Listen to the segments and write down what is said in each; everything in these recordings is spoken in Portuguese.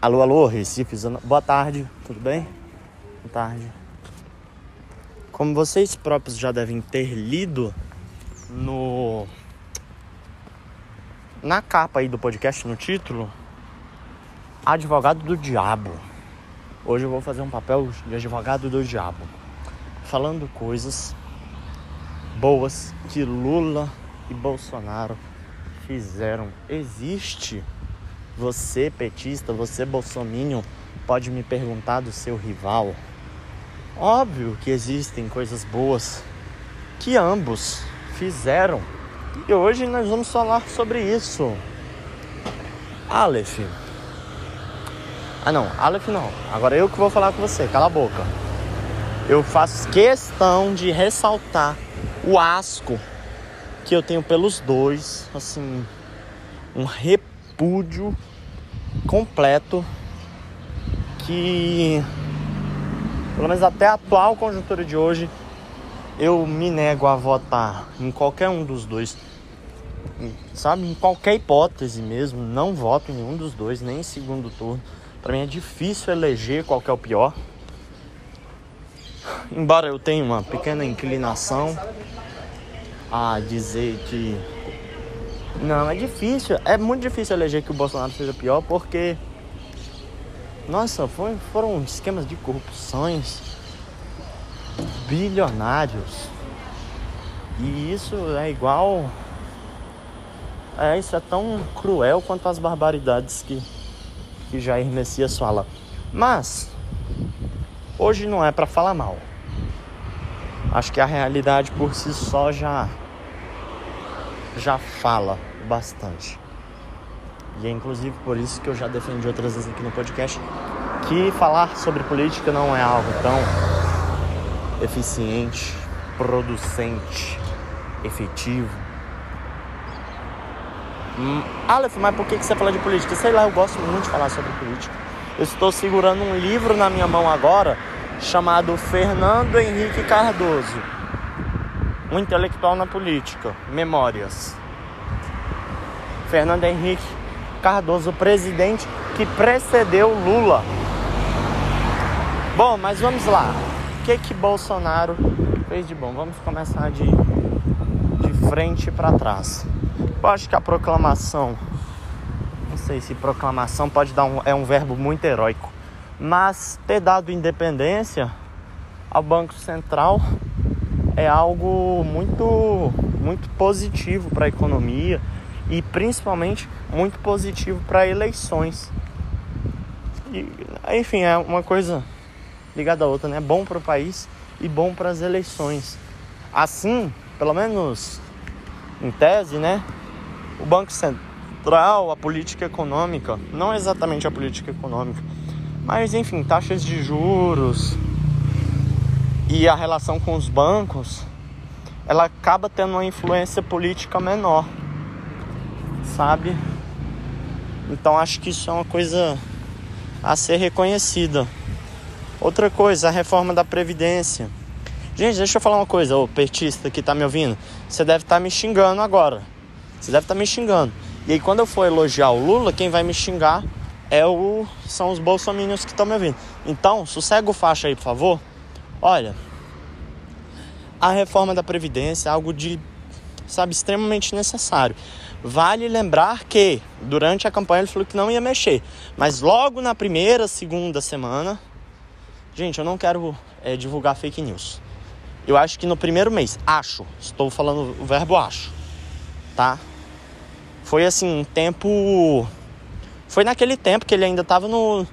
Alô, alô, Recife. Boa tarde, tudo bem? Boa tarde. Como vocês próprios já devem ter lido no na capa aí do podcast, no título, Advogado do Diabo. Hoje eu vou fazer um papel de advogado do diabo, falando coisas boas que Lula e Bolsonaro fizeram. Existe você petista, você bolsominion, pode me perguntar do seu rival. Óbvio que existem coisas boas que ambos fizeram. E hoje nós vamos falar sobre isso. Aleph. Ah não, Aleph não. Agora eu que vou falar com você, cala a boca. Eu faço questão de ressaltar o asco que eu tenho pelos dois, assim, um repúdio completo que pelo menos até a atual conjuntura de hoje eu me nego a votar em qualquer um dos dois. Sabe, em qualquer hipótese mesmo, não voto em nenhum dos dois, nem em segundo turno. Para mim é difícil eleger qual é o pior. Embora eu tenha uma pequena inclinação a dizer que não, é difícil, é muito difícil eleger que o Bolsonaro seja pior porque nossa, foi, foram esquemas de corrupções bilionários. E isso é igual. É, isso é tão cruel quanto as barbaridades que, que Jair Messias fala. Mas, hoje não é para falar mal. Acho que a realidade por si só já já fala bastante. E é inclusive por isso que eu já defendi outras vezes aqui no podcast que falar sobre política não é algo tão eficiente, producente, efetivo. Hum, Aleph, mas por que você fala de política? Sei lá, eu gosto muito de falar sobre política. Eu estou segurando um livro na minha mão agora chamado Fernando Henrique Cardoso, um intelectual na política, Memórias. Fernando Henrique Cardoso, presidente que precedeu Lula. Bom, mas vamos lá. O que que Bolsonaro fez de bom? Vamos começar de, de frente para trás. Eu acho que a proclamação, não sei se proclamação pode dar um, é um verbo muito heróico mas ter dado independência ao Banco Central é algo muito, muito positivo para a economia e principalmente muito positivo para eleições. E, enfim, é uma coisa ligada à outra, né? Bom para o país e bom para as eleições. Assim, pelo menos em tese, né? O Banco Central, a política econômica, não exatamente a política econômica, mas enfim, taxas de juros e a relação com os bancos, ela acaba tendo uma influência política menor, sabe? Então acho que isso é uma coisa a ser reconhecida. Outra coisa, a reforma da Previdência. Gente, deixa eu falar uma coisa, ô petista que tá me ouvindo. Você deve estar tá me xingando agora. Você deve estar tá me xingando. E aí, quando eu for elogiar o Lula, quem vai me xingar é o, são os bolsominions que estão me ouvindo. Então, sossega o faixa aí, por favor. Olha, a reforma da Previdência é algo de, sabe, extremamente necessário. Vale lembrar que durante a campanha ele falou que não ia mexer, mas logo na primeira, segunda semana, gente, eu não quero é, divulgar fake news. Eu acho que no primeiro mês, acho, estou falando o verbo acho, tá? Foi assim, um tempo foi naquele tempo que ele ainda estava no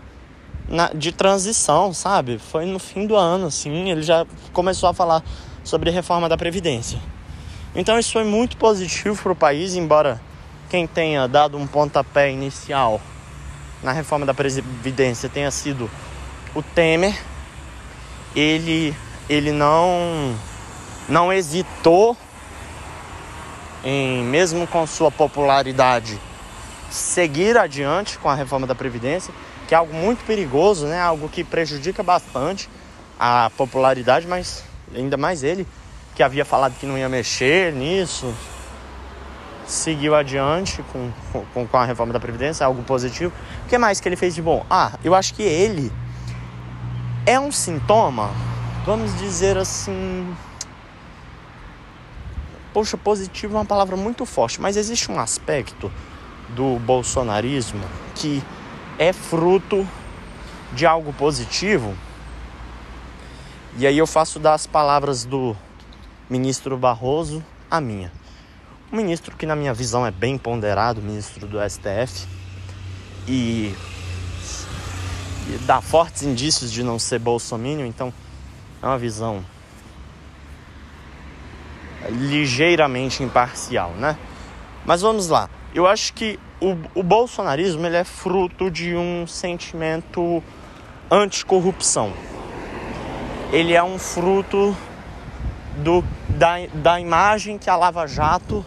na, de transição, sabe? Foi no fim do ano, assim, ele já começou a falar sobre reforma da previdência. Então isso foi muito positivo para o país, embora quem tenha dado um pontapé inicial na reforma da previdência tenha sido o Temer. Ele ele não não hesitou em mesmo com sua popularidade seguir adiante com a reforma da Previdência, que é algo muito perigoso, né? algo que prejudica bastante a popularidade, mas ainda mais ele, que havia falado que não ia mexer nisso. seguiu adiante com, com, com a reforma da Previdência, algo positivo. O que mais que ele fez de bom? Ah, eu acho que ele é um sintoma, vamos dizer assim. Poxa, positivo é uma palavra muito forte, mas existe um aspecto do bolsonarismo que é fruto de algo positivo. E aí eu faço das palavras do ministro Barroso a minha. Um ministro que na minha visão é bem ponderado, ministro do STF, e, e dá fortes indícios de não ser bolsominion, então é uma visão ligeiramente imparcial, né? Mas vamos lá. Eu acho que o, o bolsonarismo ele é fruto de um sentimento anticorrupção. Ele é um fruto do, da, da imagem que a Lava Jato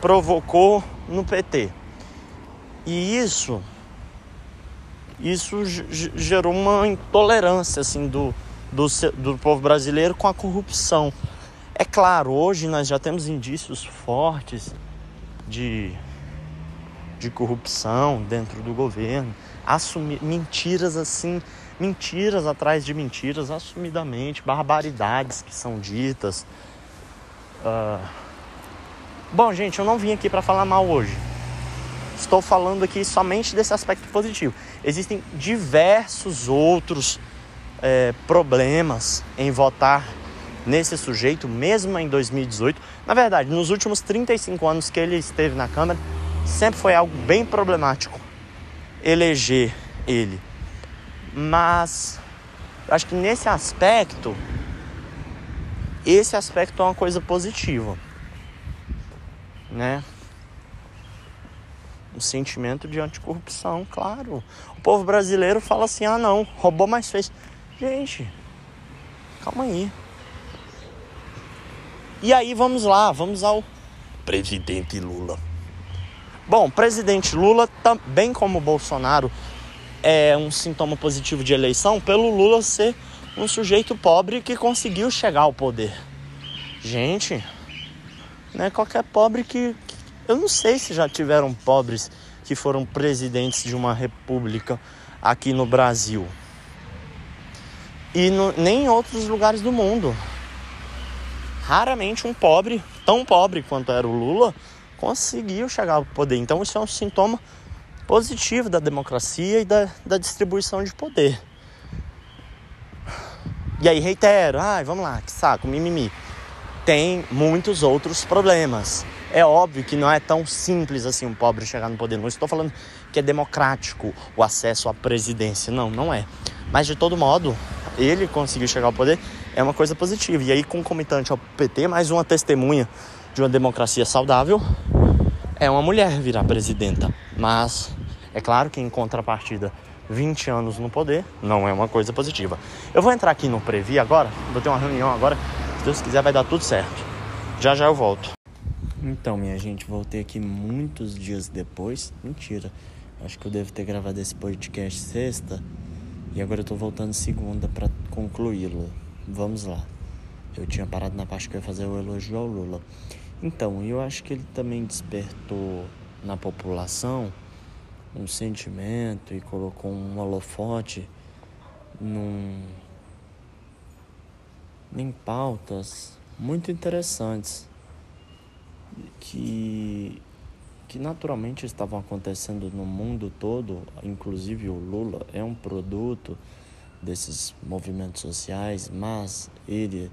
provocou no PT. E isso isso gerou uma intolerância assim do, do, do povo brasileiro com a corrupção. É claro, hoje nós já temos indícios fortes de, de corrupção dentro do governo, assumir mentiras assim, mentiras atrás de mentiras, assumidamente, barbaridades que são ditas. Uh, Bom, gente, eu não vim aqui para falar mal hoje. Estou falando aqui somente desse aspecto positivo. Existem diversos outros é, problemas em votar nesse sujeito, mesmo em 2018. Na verdade, nos últimos 35 anos que ele esteve na Câmara, sempre foi algo bem problemático eleger ele. Mas acho que nesse aspecto, esse aspecto é uma coisa positiva né? Um sentimento de anticorrupção, claro. O povo brasileiro fala assim: ah, não, roubou, mais fez. Gente, calma aí. E aí vamos lá, vamos ao presidente Lula. Bom, presidente Lula, também como Bolsonaro, é um sintoma positivo de eleição pelo Lula ser um sujeito pobre que conseguiu chegar ao poder. Gente, né? Qualquer pobre que. Eu não sei se já tiveram pobres que foram presidentes de uma república aqui no Brasil. E no, nem em outros lugares do mundo. Raramente um pobre, tão pobre quanto era o Lula, conseguiu chegar ao poder. Então isso é um sintoma da democracia e da, da distribuição de poder. E aí reitero, ai, vamos lá, que saco, mimimi tem muitos outros problemas. É óbvio que não é tão simples assim um pobre chegar no poder. Não estou falando que é democrático o acesso à presidência. Não, não é. Mas de todo modo, ele conseguiu chegar ao poder é uma coisa positiva. E aí, concomitante ao PT, mais uma testemunha de uma democracia saudável é uma mulher virar presidenta. Mas é claro que em contrapartida, 20 anos no poder não é uma coisa positiva. Eu vou entrar aqui no Previ agora, vou ter uma reunião agora se Deus quiser, vai dar tudo certo. Já já eu volto. Então, minha gente, voltei aqui muitos dias depois. Mentira. Acho que eu devo ter gravado esse podcast sexta. E agora eu tô voltando segunda para concluí-lo. Vamos lá. Eu tinha parado na parte que eu ia fazer o elogio ao Lula. Então, eu acho que ele também despertou na população um sentimento e colocou um holofote num em pautas muito interessantes que, que naturalmente estavam acontecendo no mundo todo, inclusive o Lula é um produto desses movimentos sociais, mas ele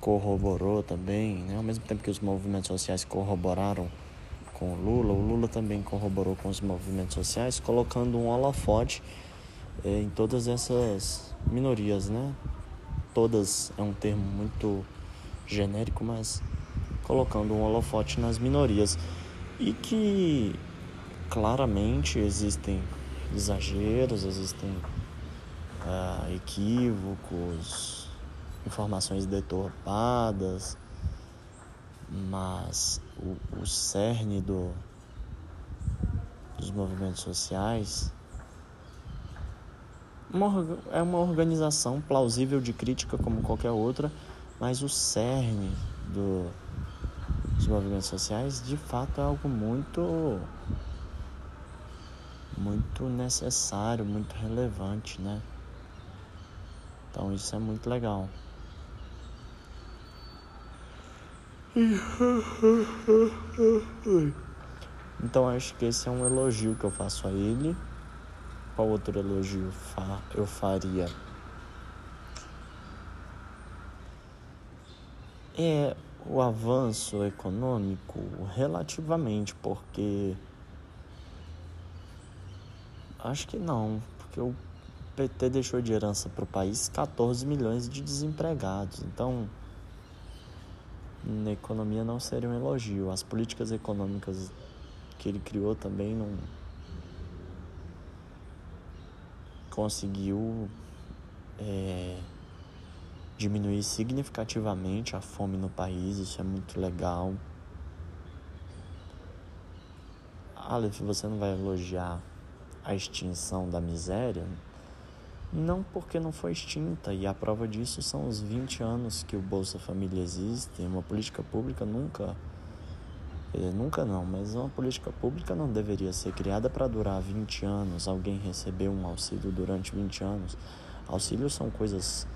corroborou também, né? ao mesmo tempo que os movimentos sociais corroboraram com o Lula, o Lula também corroborou com os movimentos sociais, colocando um holofote eh, em todas essas minorias, né? todas é um termo muito genérico, mas colocando um holofote nas minorias e que claramente existem exageros, existem uh, equívocos, informações deturpadas, mas o, o cerne do, dos movimentos sociais uma, é uma organização plausível de crítica como qualquer outra, mas o cerne do, os movimentos sociais, de fato é algo muito muito necessário, muito relevante, né? Então isso é muito legal. Então acho que esse é um elogio que eu faço a ele. Qual outro elogio eu faria? É o avanço econômico relativamente, porque acho que não, porque o PT deixou de herança para o país 14 milhões de desempregados. Então, na economia não seria um elogio. As políticas econômicas que ele criou também não conseguiu é, diminuir significativamente a fome no país. Isso é muito legal. Aleph, você não vai elogiar a extinção da miséria? Não porque não foi extinta, e a prova disso são os 20 anos que o Bolsa Família existe. Uma política pública nunca, eh, nunca não, mas uma política pública não deveria ser criada para durar 20 anos. Alguém receber um auxílio durante 20 anos. Auxílios são coisas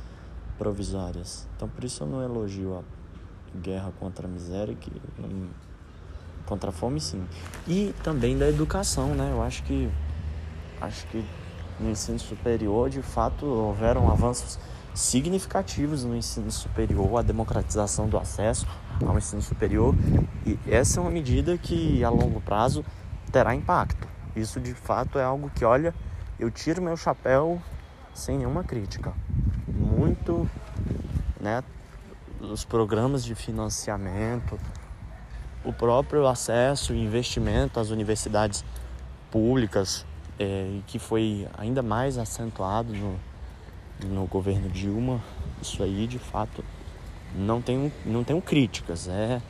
provisórias. Então por isso eu não elogio a guerra contra a miséria, que contra a fome sim. E também da educação, né? Eu acho que acho que no ensino superior, de fato, houveram avanços significativos no ensino superior, a democratização do acesso ao ensino superior, e essa é uma medida que a longo prazo terá impacto. Isso de fato é algo que, olha, eu tiro meu chapéu sem nenhuma crítica. Muito, né, os programas de financiamento, o próprio acesso e investimento às universidades públicas, é, que foi ainda mais acentuado no, no governo Dilma. Isso aí, de fato, não tenho, não tenho críticas, é,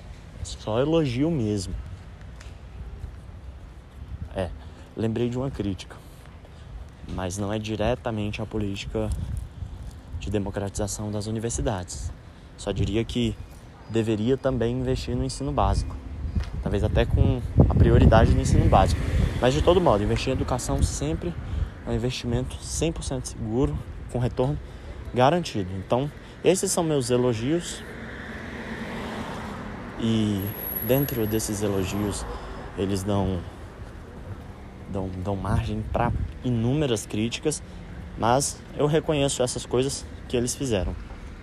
é só elogio mesmo. É, lembrei de uma crítica, mas não é diretamente a política de democratização das universidades. Só diria que deveria também investir no ensino básico, talvez até com a prioridade no ensino básico. Mas de todo modo, investir em educação sempre é um investimento 100% seguro, com retorno garantido. Então, esses são meus elogios. E dentro desses elogios, eles dão dão, dão margem para inúmeras críticas, mas eu reconheço essas coisas que eles fizeram.